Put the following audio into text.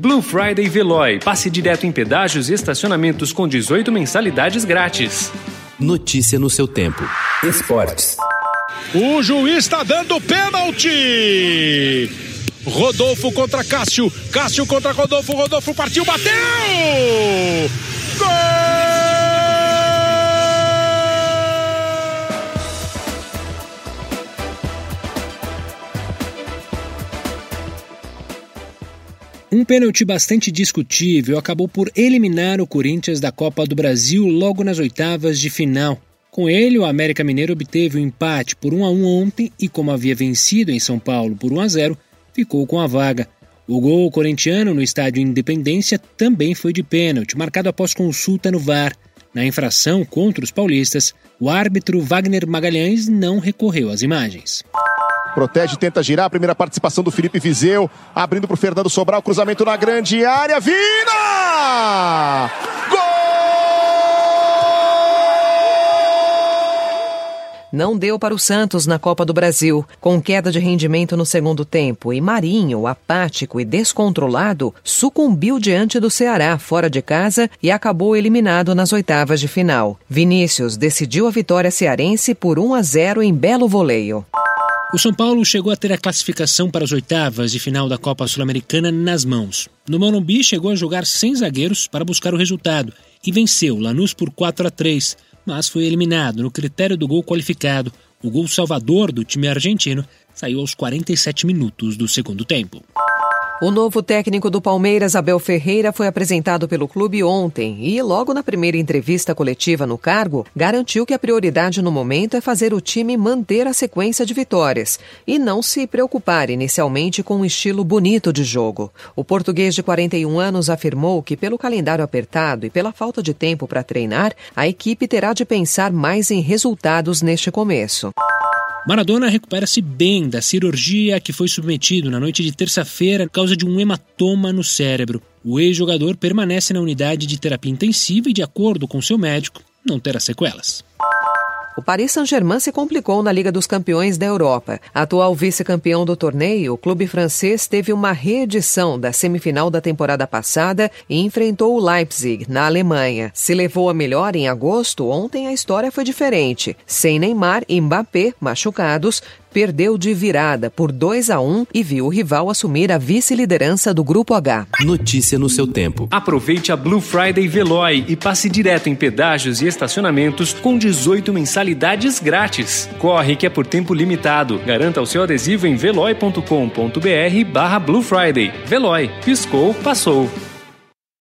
Blue Friday Veloy. Passe direto em pedágios e estacionamentos com 18 mensalidades grátis. Notícia no seu tempo. Esportes. O juiz está dando pênalti. Rodolfo contra Cássio. Cássio contra Rodolfo. Rodolfo partiu, bateu! Gol! Um pênalti bastante discutível acabou por eliminar o Corinthians da Copa do Brasil logo nas oitavas de final. Com ele, o América Mineiro obteve o um empate por 1 a 1 ontem e, como havia vencido em São Paulo por 1 a 0, ficou com a vaga. O gol corintiano no estádio Independência também foi de pênalti, marcado após consulta no VAR. Na infração contra os paulistas, o árbitro Wagner Magalhães não recorreu às imagens. Protege, tenta girar. A primeira participação do Felipe Vizeu. Abrindo para o Fernando Sobral. Cruzamento na grande área. Vina! Gol! Não deu para o Santos na Copa do Brasil. Com queda de rendimento no segundo tempo e Marinho, apático e descontrolado, sucumbiu diante do Ceará fora de casa e acabou eliminado nas oitavas de final. Vinícius decidiu a vitória cearense por 1 a 0 em belo voleio. O São Paulo chegou a ter a classificação para as oitavas de final da Copa Sul-Americana nas mãos. No Morumbi chegou a jogar sem zagueiros para buscar o resultado e venceu Lanús por 4 a 3, mas foi eliminado no critério do gol qualificado. O gol salvador do time argentino saiu aos 47 minutos do segundo tempo. O novo técnico do Palmeiras, Abel Ferreira, foi apresentado pelo clube ontem e, logo na primeira entrevista coletiva no cargo, garantiu que a prioridade no momento é fazer o time manter a sequência de vitórias e não se preocupar inicialmente com um estilo bonito de jogo. O português de 41 anos afirmou que, pelo calendário apertado e pela falta de tempo para treinar, a equipe terá de pensar mais em resultados neste começo. Maradona recupera-se bem da cirurgia que foi submetido na noite de terça-feira por causa de um hematoma no cérebro. O ex-jogador permanece na unidade de terapia intensiva e, de acordo com seu médico, não terá sequelas. O Paris Saint-Germain se complicou na Liga dos Campeões da Europa. Atual vice-campeão do torneio, o clube francês teve uma reedição da semifinal da temporada passada e enfrentou o Leipzig, na Alemanha. Se levou a melhor em agosto, ontem a história foi diferente. Sem Neymar e Mbappé machucados, perdeu de virada por 2 a 1 e viu o rival assumir a vice-liderança do Grupo H. Notícia no seu tempo. Aproveite a Blue Friday Veloy e passe direto em pedágios e estacionamentos com 18 mensalidades grátis. Corre que é por tempo limitado. Garanta o seu adesivo em veloy.com.br barra Blue Friday. Veloy. Piscou, passou.